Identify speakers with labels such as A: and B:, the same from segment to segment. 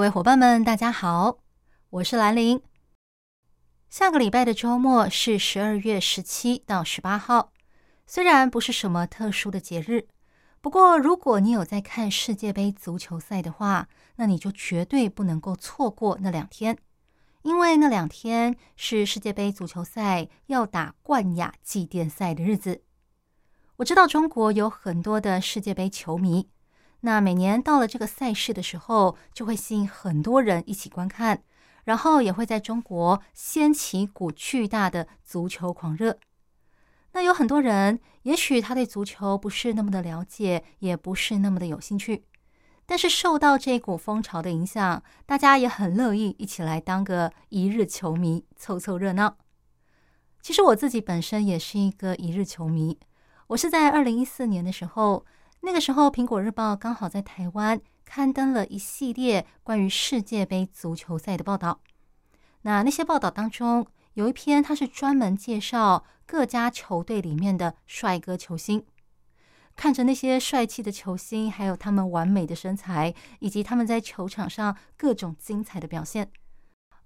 A: 各位伙伴们，大家好，我是兰玲。下个礼拜的周末是十二月十七到十八号，虽然不是什么特殊的节日，不过如果你有在看世界杯足球赛的话，那你就绝对不能够错过那两天，因为那两天是世界杯足球赛要打冠亚季殿赛的日子。我知道中国有很多的世界杯球迷。那每年到了这个赛事的时候，就会吸引很多人一起观看，然后也会在中国掀起一股巨大的足球狂热。那有很多人，也许他对足球不是那么的了解，也不是那么的有兴趣，但是受到这股风潮的影响，大家也很乐意一起来当个一日球迷，凑凑热闹。其实我自己本身也是一个一日球迷，我是在二零一四年的时候。那个时候，《苹果日报》刚好在台湾刊登了一系列关于世界杯足球赛的报道。那那些报道当中，有一篇它是专门介绍各家球队里面的帅哥球星。看着那些帅气的球星，还有他们完美的身材，以及他们在球场上各种精彩的表现，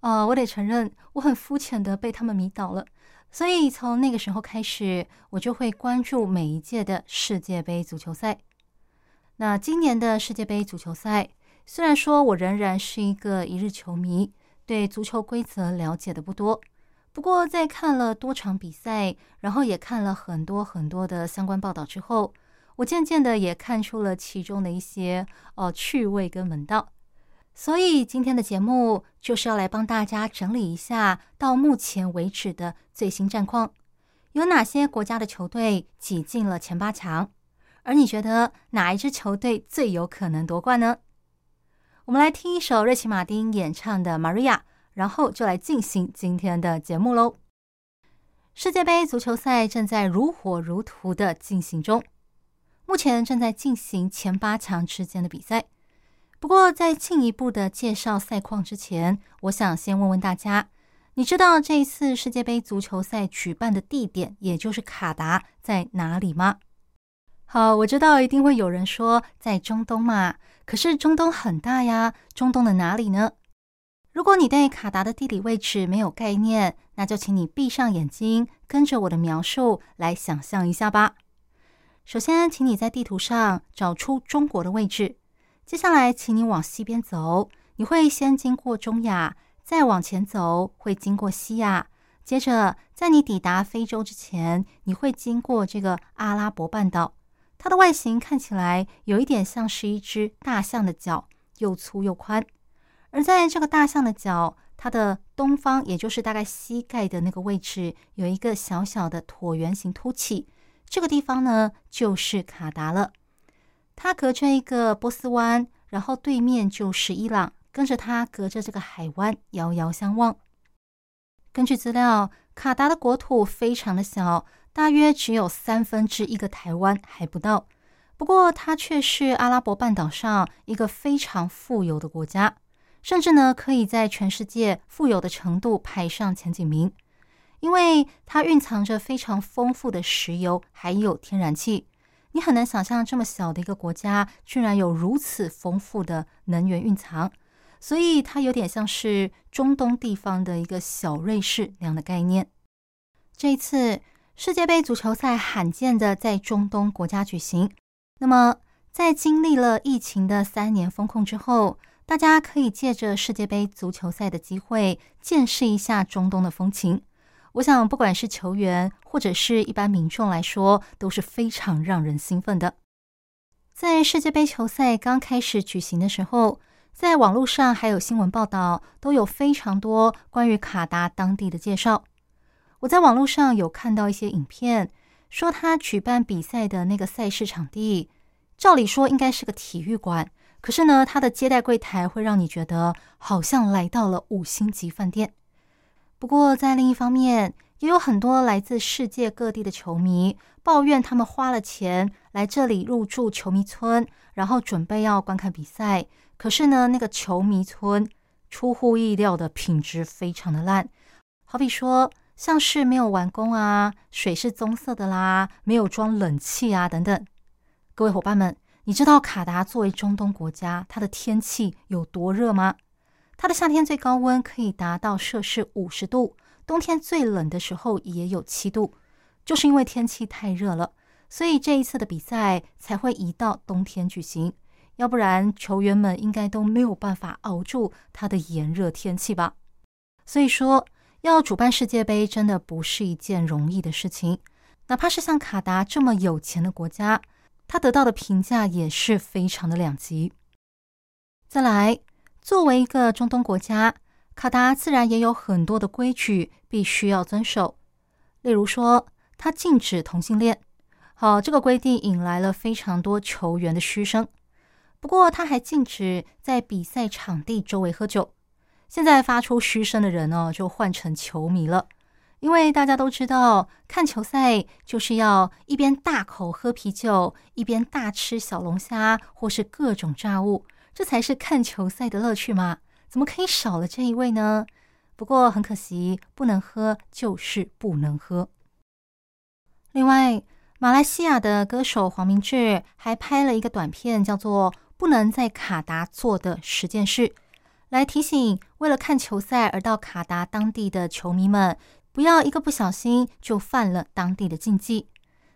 A: 啊，我得承认，我很肤浅的被他们迷倒了。所以从那个时候开始，我就会关注每一届的世界杯足球赛。那今年的世界杯足球赛，虽然说我仍然是一个一日球迷，对足球规则了解的不多，不过在看了多场比赛，然后也看了很多很多的相关报道之后，我渐渐的也看出了其中的一些呃趣味跟门道。所以今天的节目就是要来帮大家整理一下到目前为止的最新战况，有哪些国家的球队挤进了前八强，而你觉得哪一支球队最有可能夺冠呢？我们来听一首瑞奇马丁演唱的《Maria》，然后就来进行今天的节目喽。世界杯足球赛正在如火如荼的进行中，目前正在进行前八强之间的比赛。不过，在进一步的介绍赛况之前，我想先问问大家：你知道这一次世界杯足球赛举办的地点，也就是卡达在哪里吗？好，我知道一定会有人说在中东嘛，可是中东很大呀，中东的哪里呢？如果你对卡达的地理位置没有概念，那就请你闭上眼睛，跟着我的描述来想象一下吧。首先，请你在地图上找出中国的位置。接下来，请你往西边走，你会先经过中亚，再往前走会经过西亚，接着在你抵达非洲之前，你会经过这个阿拉伯半岛。它的外形看起来有一点像是一只大象的脚，又粗又宽。而在这个大象的脚，它的东方，也就是大概膝盖的那个位置，有一个小小的椭圆形凸起，这个地方呢，就是卡达了。它隔着一个波斯湾，然后对面就是伊朗，跟着它隔着这个海湾遥遥相望。根据资料，卡达的国土非常的小，大约只有三分之一个台湾还不到。不过它却是阿拉伯半岛上一个非常富有的国家，甚至呢可以在全世界富有的程度排上前几名，因为它蕴藏着非常丰富的石油还有天然气。你很难想象这么小的一个国家，居然有如此丰富的能源蕴藏，所以它有点像是中东地方的一个小瑞士那样的概念。这一次世界杯足球赛罕见的在中东国家举行，那么在经历了疫情的三年封控之后，大家可以借着世界杯足球赛的机会，见识一下中东的风情。我想，不管是球员或者是一般民众来说，都是非常让人兴奋的。在世界杯球赛刚开始举行的时候，在网络上还有新闻报道，都有非常多关于卡达当地的介绍。我在网络上有看到一些影片，说他举办比赛的那个赛事场地，照理说应该是个体育馆，可是呢，他的接待柜台会让你觉得好像来到了五星级饭店。不过，在另一方面，也有很多来自世界各地的球迷抱怨，他们花了钱来这里入住球迷村，然后准备要观看比赛。可是呢，那个球迷村出乎意料的品质非常的烂，好比说像是没有完工啊，水是棕色的啦，没有装冷气啊等等。各位伙伴们。你知道卡达作为中东国家，它的天气有多热吗？它的夏天最高温可以达到摄氏五十度，冬天最冷的时候也有七度。就是因为天气太热了，所以这一次的比赛才会移到冬天举行。要不然，球员们应该都没有办法熬住它的炎热天气吧。所以说，要主办世界杯真的不是一件容易的事情，哪怕是像卡达这么有钱的国家。他得到的评价也是非常的两极。再来，作为一个中东国家，卡达自然也有很多的规矩必须要遵守。例如说，他禁止同性恋。好，这个规定引来了非常多球员的嘘声。不过，他还禁止在比赛场地周围喝酒。现在发出嘘声的人呢，就换成球迷了。因为大家都知道，看球赛就是要一边大口喝啤酒，一边大吃小龙虾或是各种炸物，这才是看球赛的乐趣嘛？怎么可以少了这一位呢？不过很可惜，不能喝就是不能喝。另外，马来西亚的歌手黄明志还拍了一个短片，叫做《不能在卡达做的十件事》，来提醒为了看球赛而到卡达当地的球迷们。不要一个不小心就犯了当地的禁忌。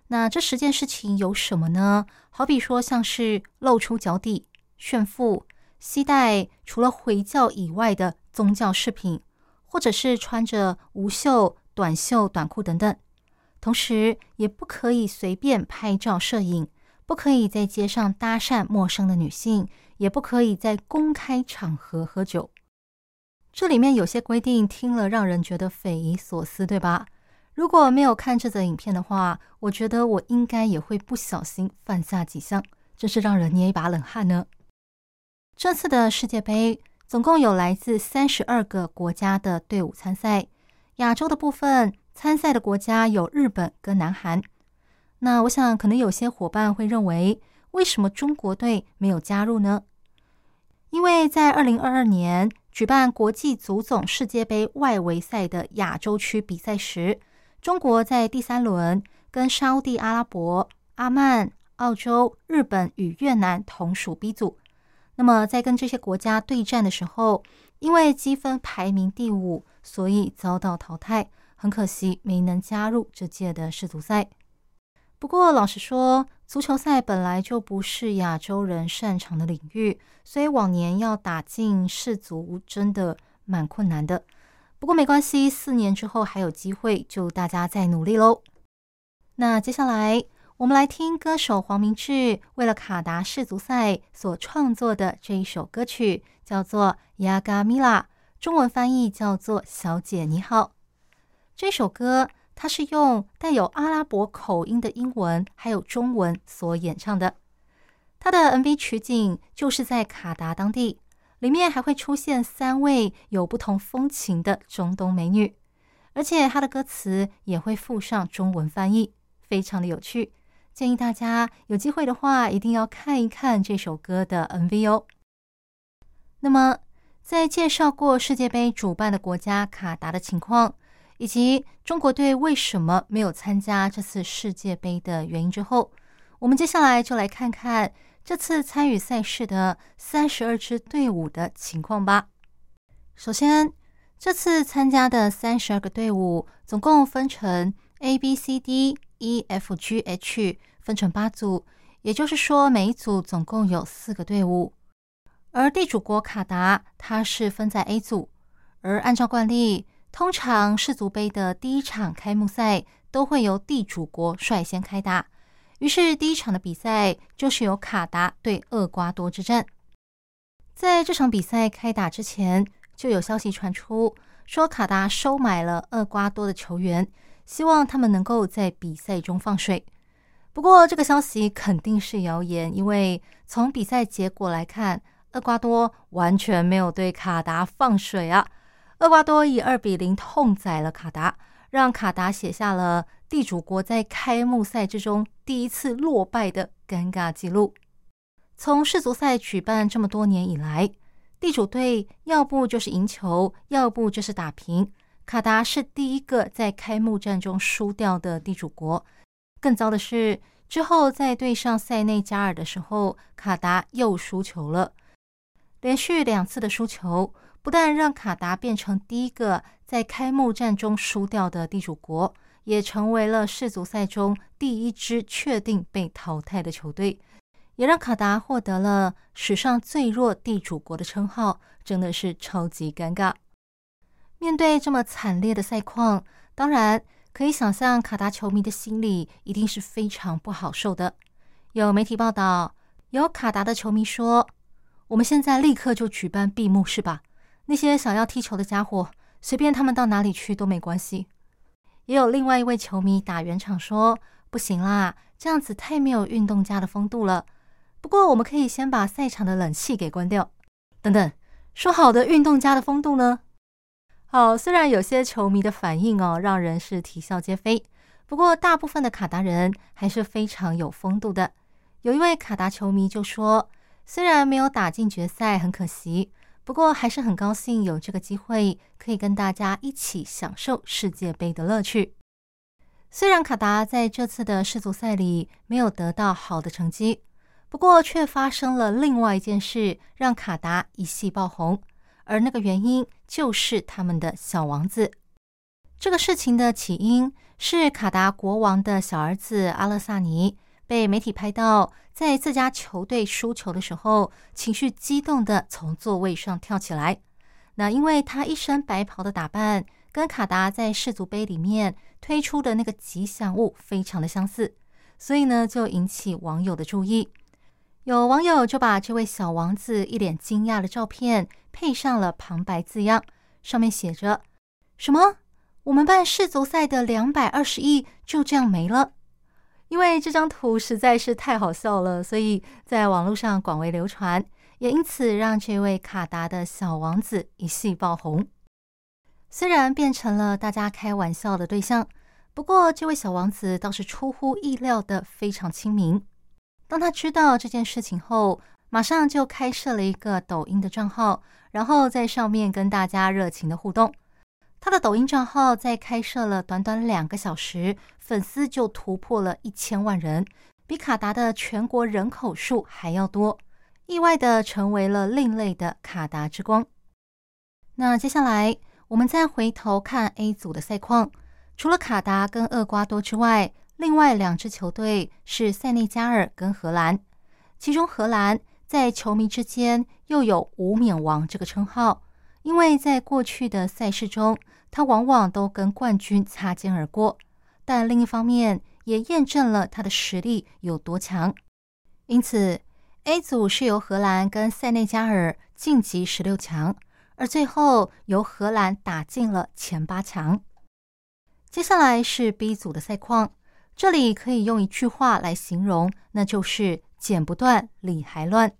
A: 那这十件事情有什么呢？好比说，像是露出脚底、炫富、携带除了回教以外的宗教饰品，或者是穿着无袖、短袖、短裤等等。同时，也不可以随便拍照摄影，不可以在街上搭讪陌生的女性，也不可以在公开场合喝酒。这里面有些规定听了让人觉得匪夷所思，对吧？如果没有看这则影片的话，我觉得我应该也会不小心犯下几项，真是让人捏一把冷汗呢。这次的世界杯总共有来自三十二个国家的队伍参赛，亚洲的部分参赛的国家有日本跟南韩。那我想，可能有些伙伴会认为，为什么中国队没有加入呢？因为在二零二二年。举办国际足总世界杯外围赛的亚洲区比赛时，中国在第三轮跟沙地阿拉伯、阿曼、澳洲、日本与越南同属 B 组。那么在跟这些国家对战的时候，因为积分排名第五，所以遭到淘汰，很可惜没能加入这届的世足赛。不过，老实说，足球赛本来就不是亚洲人擅长的领域，所以往年要打进世足真的蛮困难的。不过没关系，四年之后还有机会，就大家再努力喽。那接下来我们来听歌手黄明志为了卡达世足赛所创作的这一首歌曲，叫做《雅嘎米拉》，中文翻译叫做《小姐你好》。这首歌。它是用带有阿拉伯口音的英文还有中文所演唱的。他的 MV 取景就是在卡达当地，里面还会出现三位有不同风情的中东美女，而且他的歌词也会附上中文翻译，非常的有趣。建议大家有机会的话，一定要看一看这首歌的 MV 哦。那么，在介绍过世界杯主办的国家卡达的情况。以及中国队为什么没有参加这次世界杯的原因之后，我们接下来就来看看这次参与赛事的三十二支队伍的情况吧。首先，这次参加的三十二个队伍总共分成 A、B、C、D、E、F、G、H，分成八组，也就是说每一组总共有四个队伍。而地主国卡达，它是分在 A 组，而按照惯例。通常世足杯的第一场开幕赛都会由地主国率先开打，于是第一场的比赛就是由卡达对厄瓜多之战。在这场比赛开打之前，就有消息传出说卡达收买了厄瓜多的球员，希望他们能够在比赛中放水。不过这个消息肯定是谣言，因为从比赛结果来看，厄瓜多完全没有对卡达放水啊！厄瓜多以二比零痛宰了卡达，让卡达写下了地主国在开幕赛之中第一次落败的尴尬记录。从世足赛举办这么多年以来，地主队要不就是赢球，要不就是打平。卡达是第一个在开幕战中输掉的地主国。更糟的是，之后在对上塞内加尔的时候，卡达又输球了。连续两次的输球，不但让卡达变成第一个在开幕战中输掉的地主国，也成为了世足赛中第一支确定被淘汰的球队。也让卡达获得了史上最弱地主国的称号，真的是超级尴尬。面对这么惨烈的赛况，当然可以想象卡达球迷的心里一定是非常不好受的。有媒体报道，有卡达的球迷说：“我们现在立刻就举办闭幕式吧，那些想要踢球的家伙，随便他们到哪里去都没关系。”也有另外一位球迷打圆场说：“不行啦，这样子太没有运动家的风度了。”不过，我们可以先把赛场的冷气给关掉。等等，说好的运动家的风度呢？好，虽然有些球迷的反应哦，让人是啼笑皆非。不过，大部分的卡达人还是非常有风度的。有一位卡达球迷就说：“虽然没有打进决赛，很可惜，不过还是很高兴有这个机会，可以跟大家一起享受世界杯的乐趣。”虽然卡达在这次的世足赛里没有得到好的成绩。不过，却发生了另外一件事，让卡达一系爆红。而那个原因就是他们的小王子。这个事情的起因是卡达国王的小儿子阿勒萨尼被媒体拍到在自家球队输球的时候，情绪激动的从座位上跳起来。那因为他一身白袍的打扮，跟卡达在世足杯里面推出的那个吉祥物非常的相似，所以呢，就引起网友的注意。有网友就把这位小王子一脸惊讶的照片配上了旁白字样，上面写着：“什么？我们办世足赛的两百二十亿就这样没了？”因为这张图实在是太好笑了，所以在网络上广为流传，也因此让这位卡达的小王子一系爆红。虽然变成了大家开玩笑的对象，不过这位小王子倒是出乎意料的非常亲民。当他知道这件事情后，马上就开设了一个抖音的账号，然后在上面跟大家热情的互动。他的抖音账号在开设了短短两个小时，粉丝就突破了一千万人，比卡达的全国人口数还要多，意外的成为了另类的卡达之光。那接下来我们再回头看 A 组的赛况，除了卡达跟厄瓜多之外。另外两支球队是塞内加尔跟荷兰，其中荷兰在球迷之间又有“无冕王”这个称号，因为在过去的赛事中，他往往都跟冠军擦肩而过。但另一方面，也验证了他的实力有多强。因此，A 组是由荷兰跟塞内加尔晋级十六强，而最后由荷兰打进了前八强。接下来是 B 组的赛况。这里可以用一句话来形容，那就是剪不断，理还乱。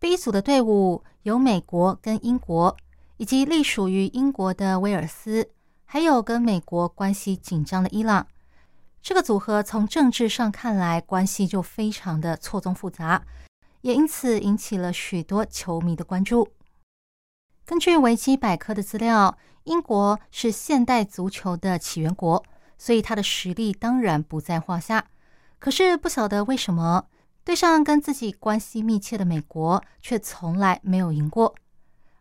A: B 组的队伍有美国跟英国，以及隶属于英国的威尔斯，还有跟美国关系紧张的伊朗。这个组合从政治上看来，关系就非常的错综复杂，也因此引起了许多球迷的关注。根据维基百科的资料，英国是现代足球的起源国。所以他的实力当然不在话下，可是不晓得为什么对上跟自己关系密切的美国却从来没有赢过。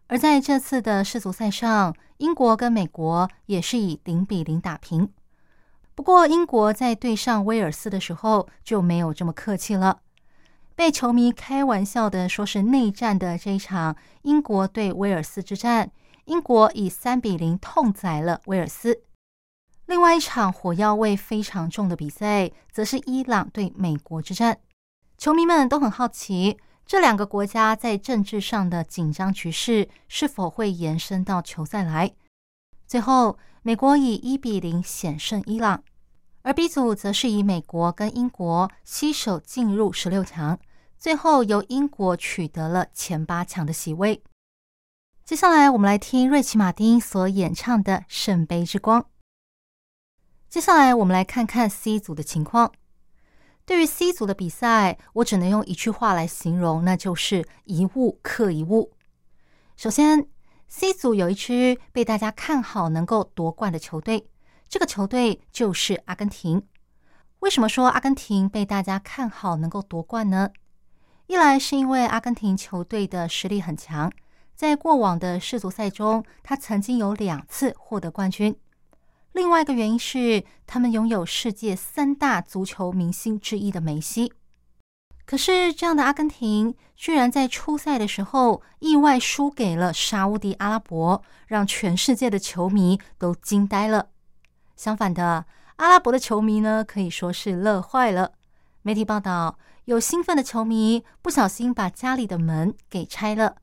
A: 而在这次的世足赛上，英国跟美国也是以零比零打平。不过英国在对上威尔斯的时候就没有这么客气了，被球迷开玩笑的说是内战的这一场英国对威尔斯之战，英国以三比零痛宰了威尔斯。另外一场火药味非常重的比赛，则是伊朗对美国之战。球迷们都很好奇，这两个国家在政治上的紧张局势是否会延伸到球赛来。最后，美国以一比零险胜伊朗，而 B 组则是以美国跟英国携手进入十六强，最后由英国取得了前八强的席位。接下来，我们来听瑞奇·马丁所演唱的《圣杯之光》。接下来，我们来看看 C 组的情况。对于 C 组的比赛，我只能用一句话来形容，那就是一物克一物。首先，C 组有一支被大家看好能够夺冠的球队，这个球队就是阿根廷。为什么说阿根廷被大家看好能够夺冠呢？一来是因为阿根廷球队的实力很强。在过往的世足赛中，他曾经有两次获得冠军。另外一个原因是，他们拥有世界三大足球明星之一的梅西。可是，这样的阿根廷居然在初赛的时候意外输给了沙地阿拉伯，让全世界的球迷都惊呆了。相反的，阿拉伯的球迷呢，可以说是乐坏了。媒体报道，有兴奋的球迷不小心把家里的门给拆了。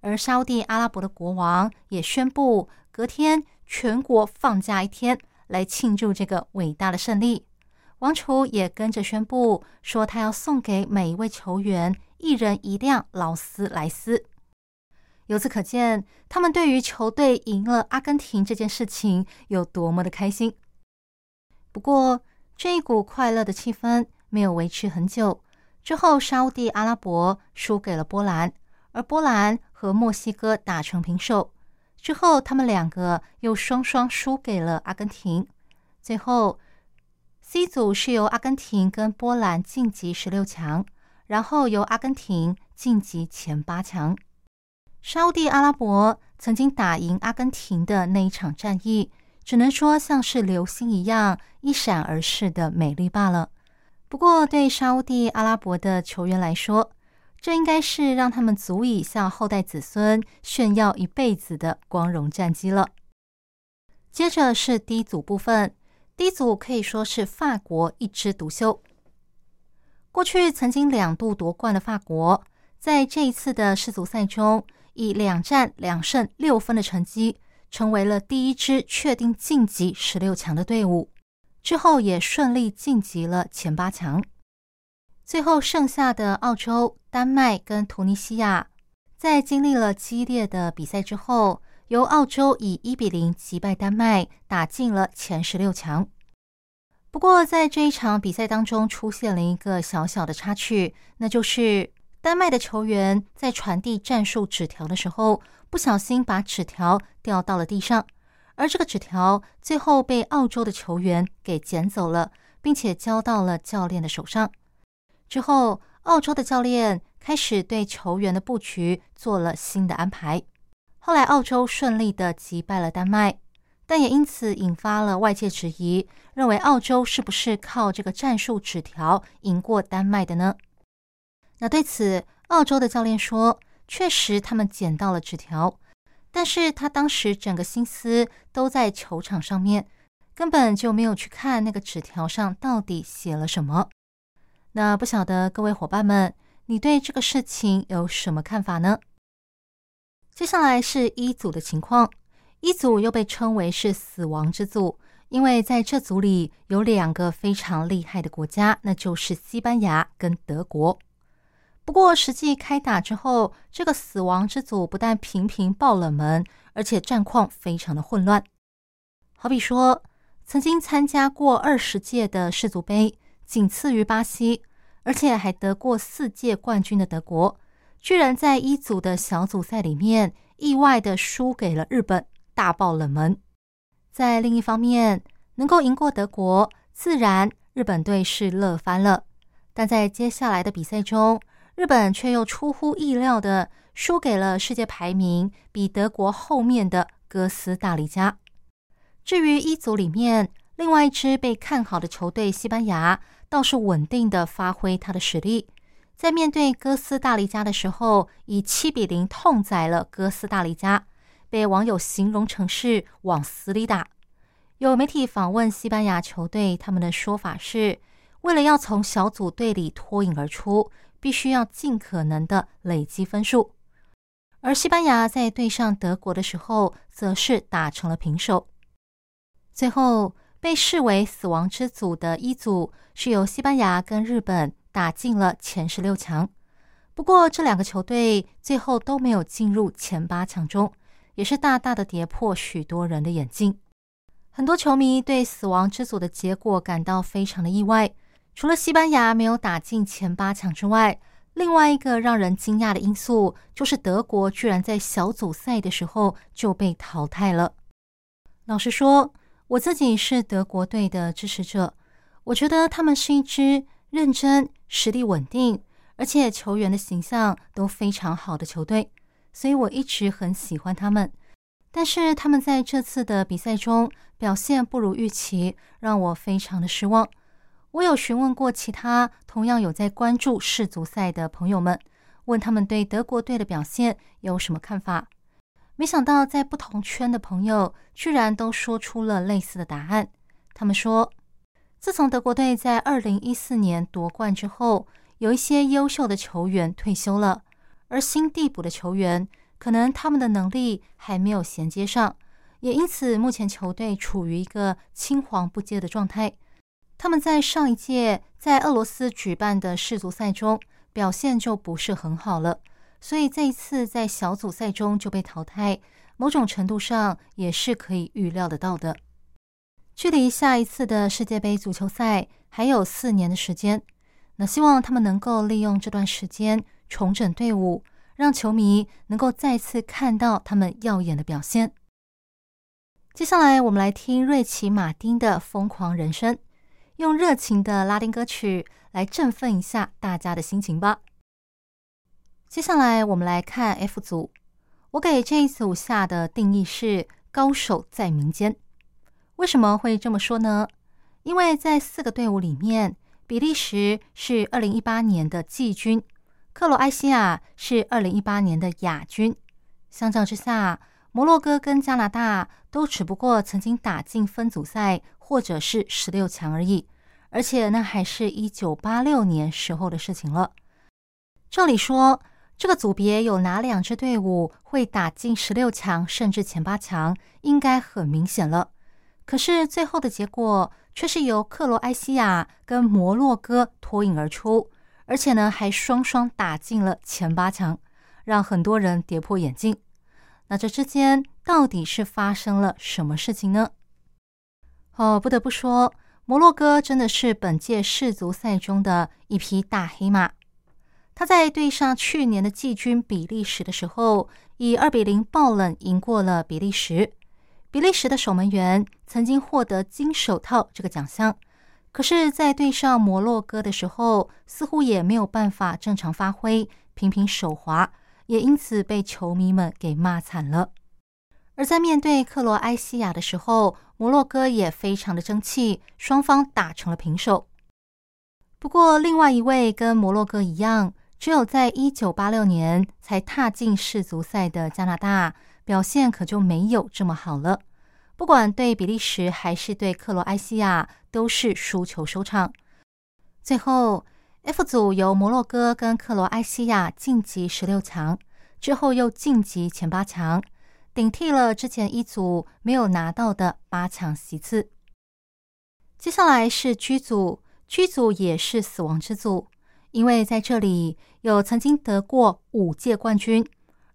A: 而沙地阿拉伯的国王也宣布，隔天全国放假一天来庆祝这个伟大的胜利。王储也跟着宣布说，他要送给每一位球员一人一辆劳斯莱斯。由此可见，他们对于球队赢了阿根廷这件事情有多么的开心。不过，这一股快乐的气氛没有维持很久，之后沙地阿拉伯输给了波兰。而波兰和墨西哥打成平手之后，他们两个又双双输给了阿根廷。最后，C 组是由阿根廷跟波兰晋级十六强，然后由阿根廷晋级前八强。沙地阿拉伯曾经打赢阿根廷的那一场战役，只能说像是流星一样一闪而逝的美丽罢了。不过，对沙地阿拉伯的球员来说，这应该是让他们足以向后代子孙炫耀一辈子的光荣战绩了。接着是 D 组部分，D 组可以说是法国一枝独秀。过去曾经两度夺冠的法国，在这一次的世足赛中，以两战两胜六分的成绩，成为了第一支确定晋级十六强的队伍。之后也顺利晋级了前八强。最后剩下的澳洲、丹麦跟突尼西亚，在经历了激烈的比赛之后，由澳洲以一比零击败丹麦，打进了前十六强。不过，在这一场比赛当中，出现了一个小小的插曲，那就是丹麦的球员在传递战术纸条的时候，不小心把纸条掉到了地上，而这个纸条最后被澳洲的球员给捡走了，并且交到了教练的手上。之后，澳洲的教练开始对球员的布局做了新的安排。后来，澳洲顺利的击败了丹麦，但也因此引发了外界质疑，认为澳洲是不是靠这个战术纸条赢过丹麦的呢？那对此，澳洲的教练说，确实他们捡到了纸条，但是他当时整个心思都在球场上面，根本就没有去看那个纸条上到底写了什么。那不晓得各位伙伴们，你对这个事情有什么看法呢？接下来是一组的情况，一组又被称为是死亡之组，因为在这组里有两个非常厉害的国家，那就是西班牙跟德国。不过实际开打之后，这个死亡之组不但频频爆冷门，而且战况非常的混乱。好比说，曾经参加过二十届的世足杯。仅次于巴西，而且还得过四届冠军的德国，居然在一组的小组赛里面意外的输给了日本，大爆冷门。在另一方面，能够赢过德国，自然日本队是乐翻了。但在接下来的比赛中，日本却又出乎意料的输给了世界排名比德国后面的哥斯达黎加。至于一组里面另外一支被看好的球队西班牙。倒是稳定的发挥他的实力，在面对哥斯达黎加的时候，以七比零痛宰了哥斯达黎加，被网友形容成是往死里打。有媒体访问西班牙球队，他们的说法是，为了要从小组队里脱颖而出，必须要尽可能的累积分数。而西班牙在对上德国的时候，则是打成了平手。最后。被视为死亡之组的一组是由西班牙跟日本打进了前十六强。不过，这两个球队最后都没有进入前八强中，也是大大的跌破许多人的眼镜。很多球迷对死亡之组的结果感到非常的意外。除了西班牙没有打进前八强之外，另外一个让人惊讶的因素就是德国居然在小组赛的时候就被淘汰了。老实说，我自己是德国队的支持者，我觉得他们是一支认真、实力稳定，而且球员的形象都非常好的球队，所以我一直很喜欢他们。但是他们在这次的比赛中表现不如预期，让我非常的失望。我有询问过其他同样有在关注世足赛的朋友们，问他们对德国队的表现有什么看法。没想到，在不同圈的朋友居然都说出了类似的答案。他们说，自从德国队在二零一四年夺冠之后，有一些优秀的球员退休了，而新递补的球员可能他们的能力还没有衔接上，也因此目前球队处于一个青黄不接的状态。他们在上一届在俄罗斯举办的世足赛中表现就不是很好了，所以这一次在小组赛中就被淘汰，某种程度上也是可以预料得到的。距离下一次的世界杯足球赛还有四年的时间，那希望他们能够利用这段时间重整队伍，让球迷能够再次看到他们耀眼的表现。接下来，我们来听瑞奇·马丁的《疯狂人生》。用热情的拉丁歌曲来振奋一下大家的心情吧。接下来我们来看 F 组，我给这一组下的定义是高手在民间。为什么会这么说呢？因为在四个队伍里面，比利时是二零一八年的季军，克罗埃西亚是二零一八年的亚军。相较之下，摩洛哥跟加拿大都只不过曾经打进分组赛。或者是十六强而已，而且那还是一九八六年时候的事情了。照理说，这个组别有哪两支队伍会打进十六强甚至前八强，应该很明显了。可是最后的结果却是由克罗埃西亚跟摩洛哥脱颖而出，而且呢还双双打进了前八强，让很多人跌破眼镜。那这之间到底是发生了什么事情呢？哦，不得不说，摩洛哥真的是本届世足赛中的一匹大黑马。他在对上去年的季军比利时的时候，以二比零爆冷赢过了比利时。比利时的守门员曾经获得金手套这个奖项，可是，在对上摩洛哥的时候，似乎也没有办法正常发挥，频频手滑，也因此被球迷们给骂惨了。而在面对克罗埃西亚的时候，摩洛哥也非常的争气，双方打成了平手。不过，另外一位跟摩洛哥一样，只有在一九八六年才踏进世足赛的加拿大，表现可就没有这么好了。不管对比利时还是对克罗埃西亚，都是输球收场。最后，F 组由摩洛哥跟克罗埃西亚晋级十六强，之后又晋级前八强。顶替了之前一组没有拿到的八强席次。接下来是 G 组，G 组也是死亡之组，因为在这里有曾经得过五届冠军，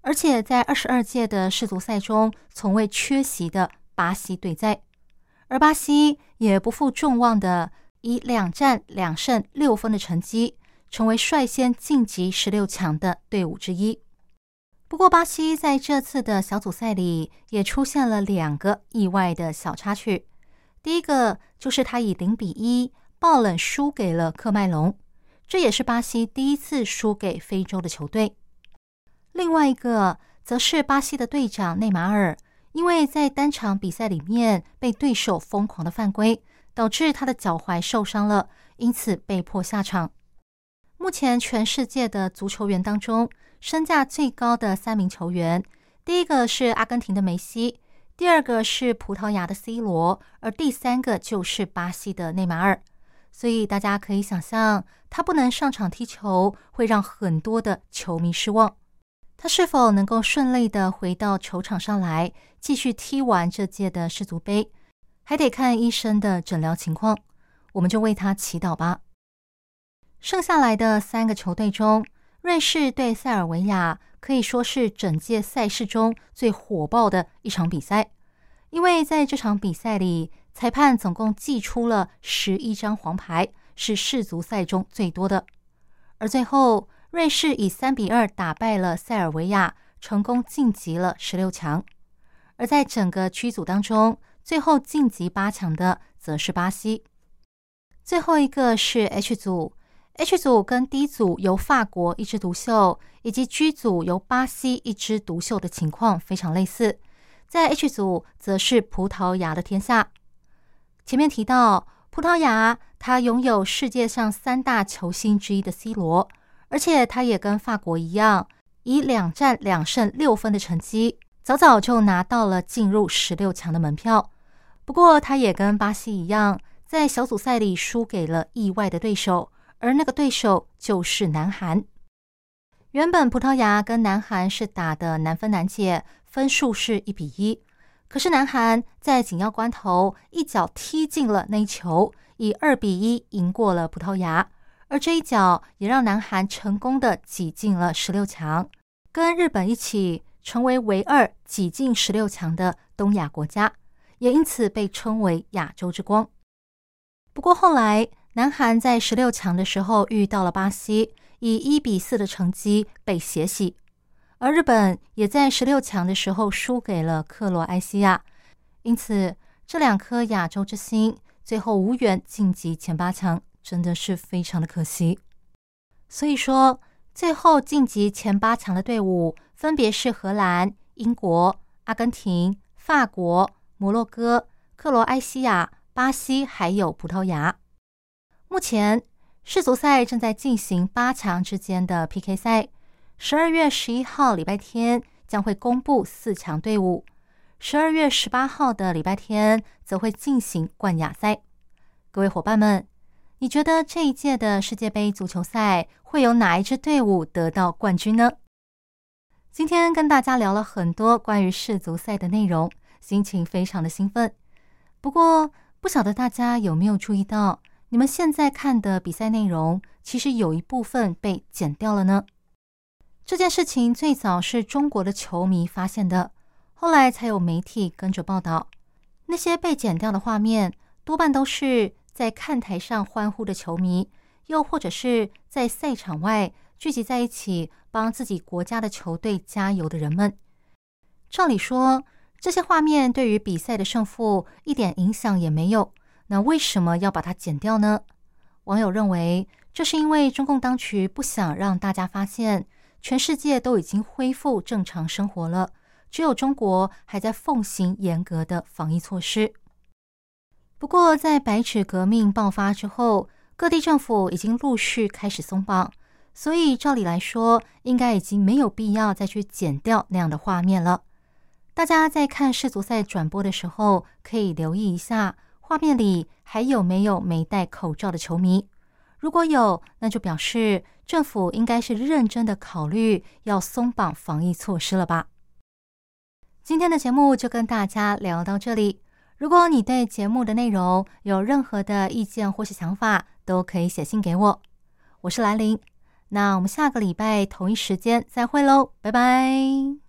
A: 而且在二十二届的世足赛中从未缺席的巴西队在，而巴西也不负众望的以两战两胜六分的成绩，成为率先晋级十六强的队伍之一。不过，巴西在这次的小组赛里也出现了两个意外的小插曲。第一个就是他以零比一爆冷输给了克麦隆，这也是巴西第一次输给非洲的球队。另外一个则是巴西的队长内马尔，因为在单场比赛里面被对手疯狂的犯规，导致他的脚踝受伤了，因此被迫下场。目前全世界的足球员当中，身价最高的三名球员，第一个是阿根廷的梅西，第二个是葡萄牙的 C 罗，而第三个就是巴西的内马尔。所以大家可以想象，他不能上场踢球，会让很多的球迷失望。他是否能够顺利的回到球场上来，继续踢完这届的世足杯，还得看医生的诊疗情况。我们就为他祈祷吧。剩下来的三个球队中，瑞士对塞尔维亚可以说是整届赛事中最火爆的一场比赛，因为在这场比赛里，裁判总共记出了十一张黄牌，是世足赛中最多的。而最后，瑞士以三比二打败了塞尔维亚，成功晋级了十六强。而在整个区组当中，最后晋级八强的则是巴西。最后一个是 H 组，H 组跟 D 组由法国一枝独秀，以及 G 组由巴西一枝独秀的情况非常类似。在 H 组，则是葡萄牙的天下。前面提到，葡萄牙它拥有世界上三大球星之一的 C 罗，而且他也跟法国一样，以两战两胜六分的成绩，早早就拿到了进入十六强的门票。不过，他也跟巴西一样。在小组赛里输给了意外的对手，而那个对手就是南韩。原本葡萄牙跟南韩是打的难分难解，分数是一比一。可是南韩在紧要关头一脚踢进了那一球，以二比一赢过了葡萄牙。而这一脚也让南韩成功的挤进了十六强，跟日本一起成为唯二挤进十六强的东亚国家，也因此被称为亚洲之光。不过后来，南韩在十六强的时候遇到了巴西，以一比四的成绩被血洗；而日本也在十六强的时候输给了克罗埃西亚，因此这两颗亚洲之星最后无缘晋级前八强，真的是非常的可惜。所以说，最后晋级前八强的队伍分别是荷兰、英国、阿根廷、法国、摩洛哥、克罗埃西亚。巴西还有葡萄牙，目前世足赛正在进行八强之间的 PK 赛。十二月十一号礼拜天将会公布四强队伍，十二月十八号的礼拜天则会进行冠亚赛。各位伙伴们，你觉得这一届的世界杯足球赛会有哪一支队伍得到冠军呢？今天跟大家聊了很多关于世足赛的内容，心情非常的兴奋。不过，不晓得大家有没有注意到，你们现在看的比赛内容，其实有一部分被剪掉了呢？这件事情最早是中国的球迷发现的，后来才有媒体跟着报道。那些被剪掉的画面，多半都是在看台上欢呼的球迷，又或者是在赛场外聚集在一起帮自己国家的球队加油的人们。照理说，这些画面对于比赛的胜负一点影响也没有，那为什么要把它剪掉呢？网友认为，这是因为中共当局不想让大家发现，全世界都已经恢复正常生活了，只有中国还在奉行严格的防疫措施。不过，在白纸革命爆发之后，各地政府已经陆续开始松绑，所以照理来说，应该已经没有必要再去剪掉那样的画面了。大家在看世足赛转播的时候，可以留意一下画面里还有没有没戴口罩的球迷。如果有，那就表示政府应该是认真的考虑要松绑防疫措施了吧。今天的节目就跟大家聊到这里。如果你对节目的内容有任何的意见或是想法，都可以写信给我。我是兰玲，那我们下个礼拜同一时间再会喽，拜拜。